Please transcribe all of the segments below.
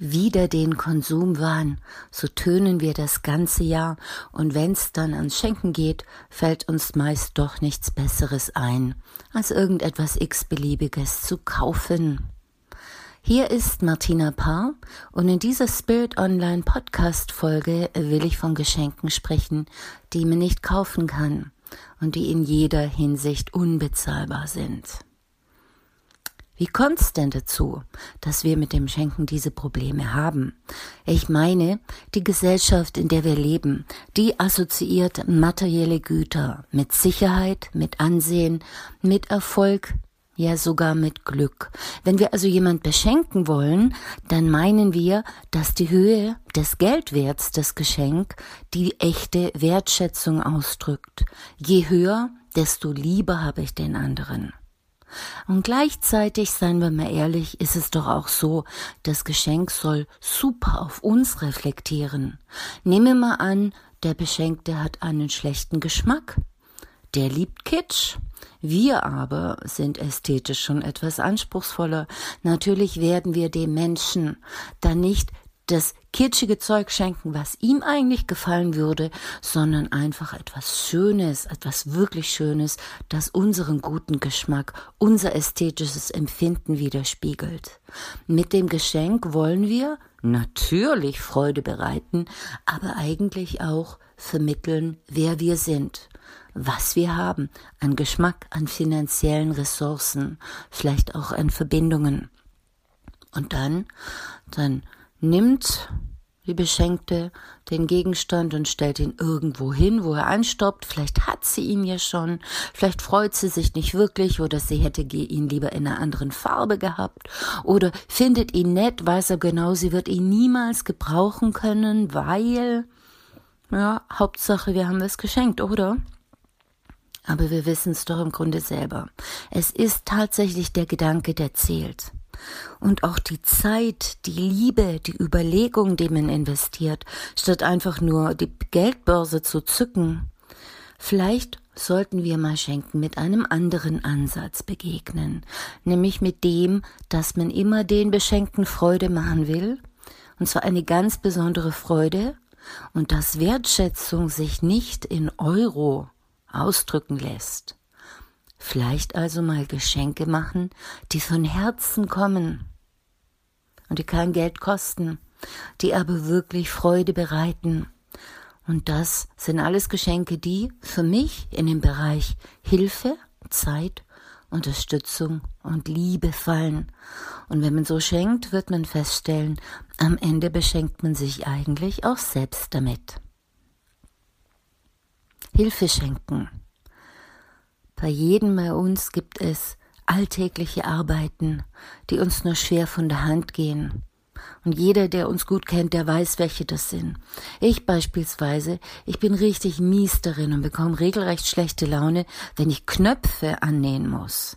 wieder den Konsumwahn, so tönen wir das ganze Jahr, und wenn's dann ans Schenken geht, fällt uns meist doch nichts Besseres ein, als irgendetwas x-beliebiges zu kaufen. Hier ist Martina Paar und in dieser Spirit Online Podcast Folge will ich von Geschenken sprechen, die man nicht kaufen kann und die in jeder Hinsicht unbezahlbar sind. Wie kommt es denn dazu, dass wir mit dem Schenken diese Probleme haben? Ich meine, die Gesellschaft, in der wir leben, die assoziiert materielle Güter mit Sicherheit, mit Ansehen, mit Erfolg, ja sogar mit Glück. Wenn wir also jemand beschenken wollen, dann meinen wir, dass die Höhe des Geldwerts des Geschenk die echte Wertschätzung ausdrückt. Je höher, desto lieber habe ich den anderen. Und gleichzeitig, seien wir mal ehrlich, ist es doch auch so, das Geschenk soll super auf uns reflektieren. Nehmen wir mal an, der Beschenkte hat einen schlechten Geschmack. Der liebt Kitsch. Wir aber sind ästhetisch schon etwas anspruchsvoller. Natürlich werden wir dem Menschen dann nicht das kitschige Zeug schenken, was ihm eigentlich gefallen würde, sondern einfach etwas Schönes, etwas wirklich Schönes, das unseren guten Geschmack, unser ästhetisches Empfinden widerspiegelt. Mit dem Geschenk wollen wir natürlich Freude bereiten, aber eigentlich auch vermitteln, wer wir sind, was wir haben an Geschmack, an finanziellen Ressourcen, vielleicht auch an Verbindungen. Und dann, dann nimmt die Beschenkte den Gegenstand und stellt ihn irgendwo hin, wo er anstoppt. Vielleicht hat sie ihn ja schon, vielleicht freut sie sich nicht wirklich oder sie hätte ihn lieber in einer anderen Farbe gehabt oder findet ihn nett, weiß er genau, sie wird ihn niemals gebrauchen können, weil, ja, Hauptsache, wir haben es geschenkt, oder? Aber wir wissen es doch im Grunde selber. Es ist tatsächlich der Gedanke, der zählt. Und auch die Zeit, die Liebe, die Überlegung, die man investiert, statt einfach nur die Geldbörse zu zücken. Vielleicht sollten wir mal schenken mit einem anderen Ansatz begegnen, nämlich mit dem, dass man immer den Beschenkten Freude machen will, und zwar eine ganz besondere Freude, und dass Wertschätzung sich nicht in Euro ausdrücken lässt. Vielleicht also mal Geschenke machen, die von Herzen kommen und die kein Geld kosten, die aber wirklich Freude bereiten. Und das sind alles Geschenke, die für mich in den Bereich Hilfe, Zeit, Unterstützung und Liebe fallen. Und wenn man so schenkt, wird man feststellen, am Ende beschenkt man sich eigentlich auch selbst damit. Hilfe schenken. Bei jedem bei uns gibt es alltägliche Arbeiten, die uns nur schwer von der Hand gehen. Und jeder, der uns gut kennt, der weiß, welche das sind. Ich beispielsweise, ich bin richtig mies darin und bekomme regelrecht schlechte Laune, wenn ich Knöpfe annähen muss.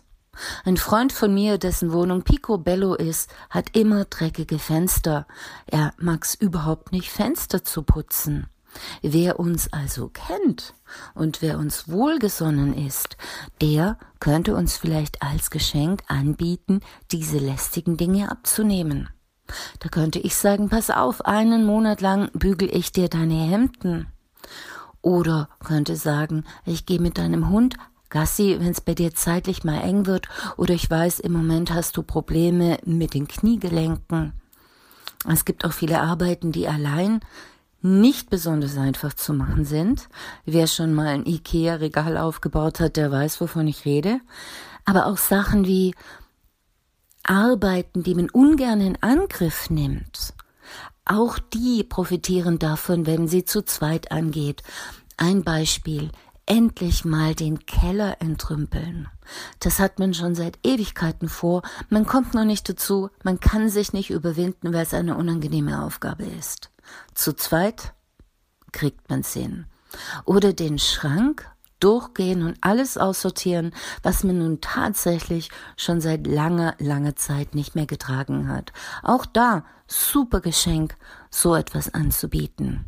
Ein Freund von mir, dessen Wohnung picobello ist, hat immer dreckige Fenster. Er mag's überhaupt nicht, Fenster zu putzen. Wer uns also kennt und wer uns wohlgesonnen ist, der könnte uns vielleicht als Geschenk anbieten, diese lästigen Dinge abzunehmen. Da könnte ich sagen, pass auf, einen Monat lang bügel ich dir deine Hemden. Oder könnte sagen, ich gehe mit deinem Hund Gassi, wenn es bei dir zeitlich mal eng wird, oder ich weiß, im Moment hast du Probleme mit den Kniegelenken. Es gibt auch viele Arbeiten, die allein nicht besonders einfach zu machen sind. Wer schon mal ein Ikea-Regal aufgebaut hat, der weiß, wovon ich rede. Aber auch Sachen wie Arbeiten, die man ungern in Angriff nimmt. Auch die profitieren davon, wenn sie zu zweit angeht. Ein Beispiel. Endlich mal den Keller entrümpeln. Das hat man schon seit Ewigkeiten vor. Man kommt noch nicht dazu. Man kann sich nicht überwinden, weil es eine unangenehme Aufgabe ist. Zu zweit kriegt man's hin. Oder den Schrank durchgehen und alles aussortieren, was man nun tatsächlich schon seit langer, langer Zeit nicht mehr getragen hat. Auch da super Geschenk, so etwas anzubieten.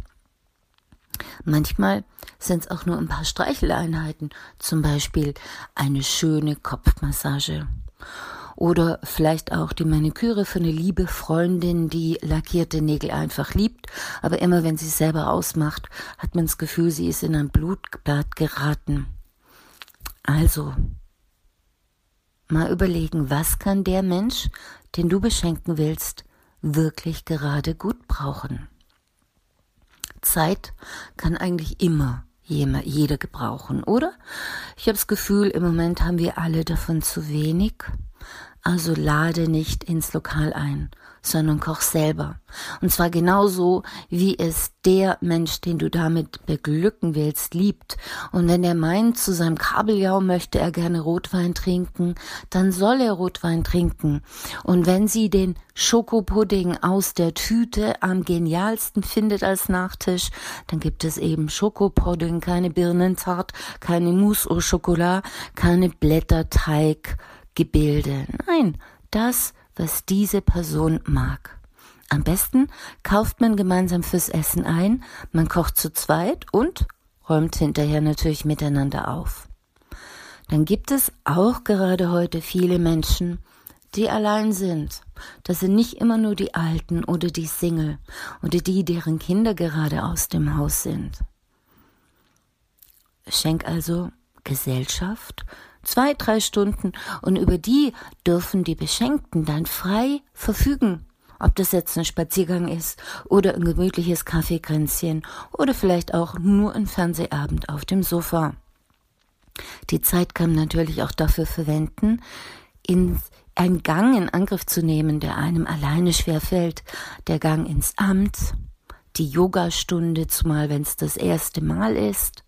Manchmal sind es auch nur ein paar Streicheleinheiten, zum Beispiel eine schöne Kopfmassage Oder vielleicht auch die Maniküre für eine liebe Freundin, die lackierte Nägel einfach liebt, aber immer wenn sie es selber ausmacht, hat man das Gefühl, sie ist in ein Blutbad geraten. Also, mal überlegen, was kann der Mensch, den du beschenken willst, wirklich gerade gut brauchen. Zeit kann eigentlich immer jeder gebrauchen, oder? Ich habe das Gefühl, im Moment haben wir alle davon zu wenig. Also lade nicht ins Lokal ein, sondern koch selber. Und zwar genauso, wie es der Mensch, den du damit beglücken willst, liebt. Und wenn er meint, zu seinem Kabeljau möchte er gerne Rotwein trinken, dann soll er Rotwein trinken. Und wenn sie den Schokopudding aus der Tüte am genialsten findet als Nachtisch, dann gibt es eben Schokopudding, keine Birnentart, keine Mousse au Chocolat, keine Blätterteiggebilde. Nein, das was diese Person mag. Am besten kauft man gemeinsam fürs Essen ein, man kocht zu zweit und räumt hinterher natürlich miteinander auf. Dann gibt es auch gerade heute viele Menschen, die allein sind. Das sind nicht immer nur die Alten oder die Single oder die, deren Kinder gerade aus dem Haus sind. Schenk also Gesellschaft zwei, drei Stunden und über die dürfen die Beschenkten dann frei verfügen. Ob das jetzt ein Spaziergang ist oder ein gemütliches Kaffeekränzchen oder vielleicht auch nur ein Fernsehabend auf dem Sofa. Die Zeit kann man natürlich auch dafür verwenden, in einen Gang in Angriff zu nehmen, der einem alleine schwer fällt. Der Gang ins Amt, die Yogastunde, zumal wenn es das erste Mal ist,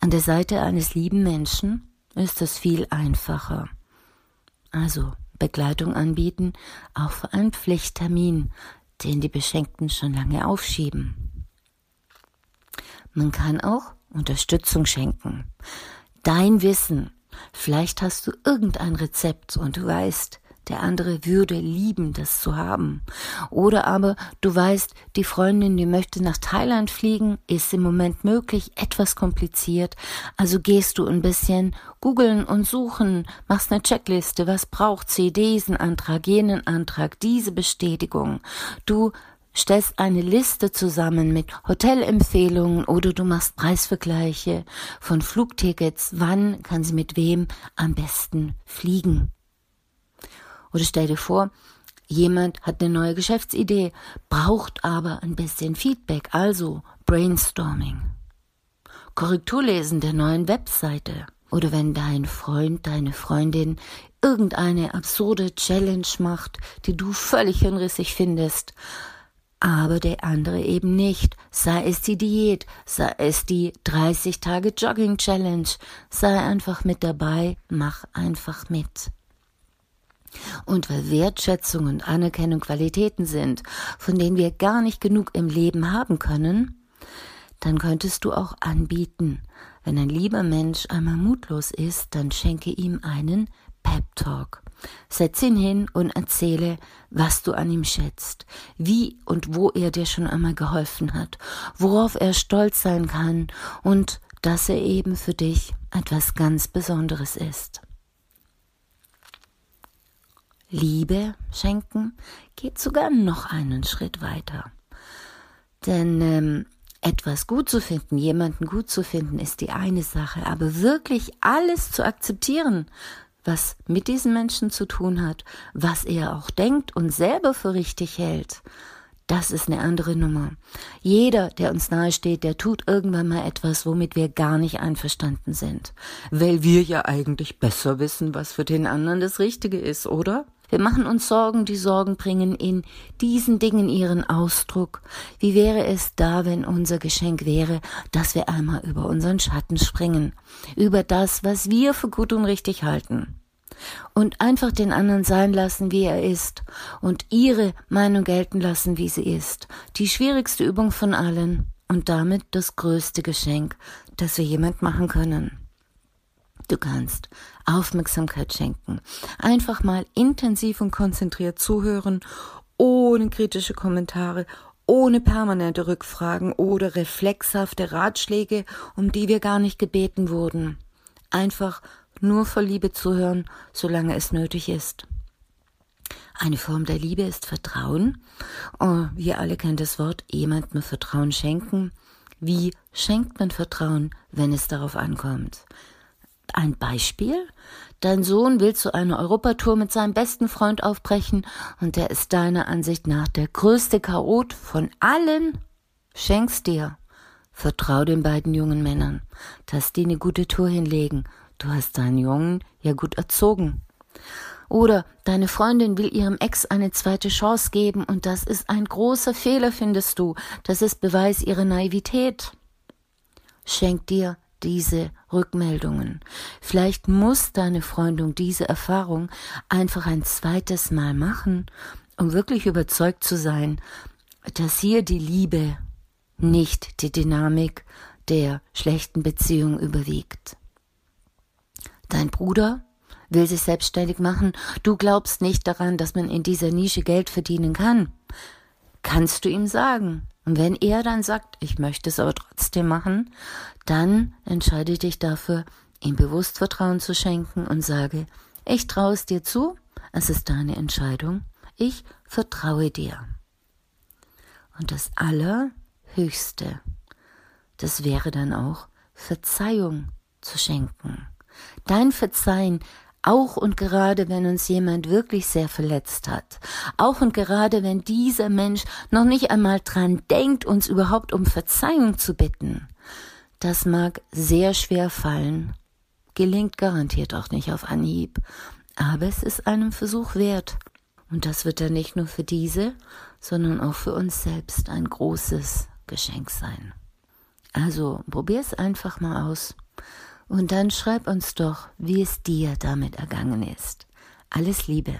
an der Seite eines lieben Menschen ist es viel einfacher. Also Begleitung anbieten, auch für einen Pflichttermin, den die Beschenkten schon lange aufschieben. Man kann auch Unterstützung schenken. Dein Wissen. Vielleicht hast du irgendein Rezept und du weißt, der andere würde lieben, das zu haben. Oder aber du weißt, die Freundin, die möchte nach Thailand fliegen, ist im Moment möglich, etwas kompliziert. Also gehst du ein bisschen googeln und suchen, machst eine Checkliste, was braucht sie, diesen Antrag, jenen Antrag, diese Bestätigung. Du stellst eine Liste zusammen mit Hotelempfehlungen oder du machst Preisvergleiche von Flugtickets, wann kann sie mit wem am besten fliegen. Oder stell dir vor, jemand hat eine neue Geschäftsidee, braucht aber ein bisschen Feedback, also Brainstorming. Korrekturlesen der neuen Webseite. Oder wenn dein Freund, deine Freundin irgendeine absurde Challenge macht, die du völlig hinrissig findest, aber der andere eben nicht. Sei es die Diät, sei es die 30 Tage Jogging Challenge, sei einfach mit dabei, mach einfach mit. Und weil Wertschätzung und Anerkennung Qualitäten sind, von denen wir gar nicht genug im Leben haben können, dann könntest du auch anbieten, wenn ein lieber Mensch einmal mutlos ist, dann schenke ihm einen Pep Talk. Setz ihn hin und erzähle, was du an ihm schätzt, wie und wo er dir schon einmal geholfen hat, worauf er stolz sein kann und dass er eben für dich etwas ganz Besonderes ist. Liebe schenken geht sogar noch einen Schritt weiter. Denn ähm, etwas gut zu finden, jemanden gut zu finden, ist die eine Sache, aber wirklich alles zu akzeptieren, was mit diesem Menschen zu tun hat, was er auch denkt und selber für richtig hält, das ist eine andere Nummer. Jeder, der uns nahesteht, der tut irgendwann mal etwas, womit wir gar nicht einverstanden sind. Weil wir ja eigentlich besser wissen, was für den anderen das Richtige ist, oder? Wir machen uns Sorgen, die Sorgen bringen in diesen Dingen ihren Ausdruck. Wie wäre es da, wenn unser Geschenk wäre, dass wir einmal über unseren Schatten springen, über das, was wir für gut und richtig halten? Und einfach den anderen sein lassen, wie er ist, und ihre Meinung gelten lassen, wie sie ist. Die schwierigste Übung von allen und damit das größte Geschenk, das wir jemand machen können. Du kannst Aufmerksamkeit schenken. Einfach mal intensiv und konzentriert zuhören, ohne kritische Kommentare, ohne permanente Rückfragen oder reflexhafte Ratschläge, um die wir gar nicht gebeten wurden. Einfach nur vor Liebe zuhören, solange es nötig ist. Eine Form der Liebe ist Vertrauen. Oh, wir alle kennen das Wort jemandem Vertrauen schenken. Wie schenkt man Vertrauen, wenn es darauf ankommt? Ein Beispiel? Dein Sohn will zu einer Europatour mit seinem besten Freund aufbrechen und der ist deiner Ansicht nach der größte Chaot von allen. Schenk's dir. Vertrau den beiden jungen Männern, dass die eine gute Tour hinlegen. Du hast deinen Jungen ja gut erzogen. Oder deine Freundin will ihrem Ex eine zweite Chance geben und das ist ein großer Fehler, findest du. Das ist Beweis ihrer Naivität. Schenk dir diese Rückmeldungen. Vielleicht muss deine Freundin diese Erfahrung einfach ein zweites Mal machen, um wirklich überzeugt zu sein, dass hier die Liebe nicht die Dynamik der schlechten Beziehung überwiegt. Dein Bruder will sich selbstständig machen, du glaubst nicht daran, dass man in dieser Nische Geld verdienen kann. Kannst du ihm sagen. Und wenn er dann sagt, ich möchte es aber trotzdem machen, dann entscheide dich dafür, ihm bewusst Vertrauen zu schenken und sage, ich traue es dir zu, es ist deine Entscheidung, ich vertraue dir. Und das Allerhöchste, das wäre dann auch Verzeihung zu schenken. Dein Verzeihen auch und gerade wenn uns jemand wirklich sehr verletzt hat, auch und gerade wenn dieser Mensch noch nicht einmal dran denkt, uns überhaupt um Verzeihung zu bitten, das mag sehr schwer fallen, gelingt garantiert auch nicht auf Anhieb, aber es ist einem Versuch wert. Und das wird dann nicht nur für diese, sondern auch für uns selbst ein großes Geschenk sein. Also probier es einfach mal aus. Und dann schreib uns doch, wie es dir damit ergangen ist. Alles Liebe.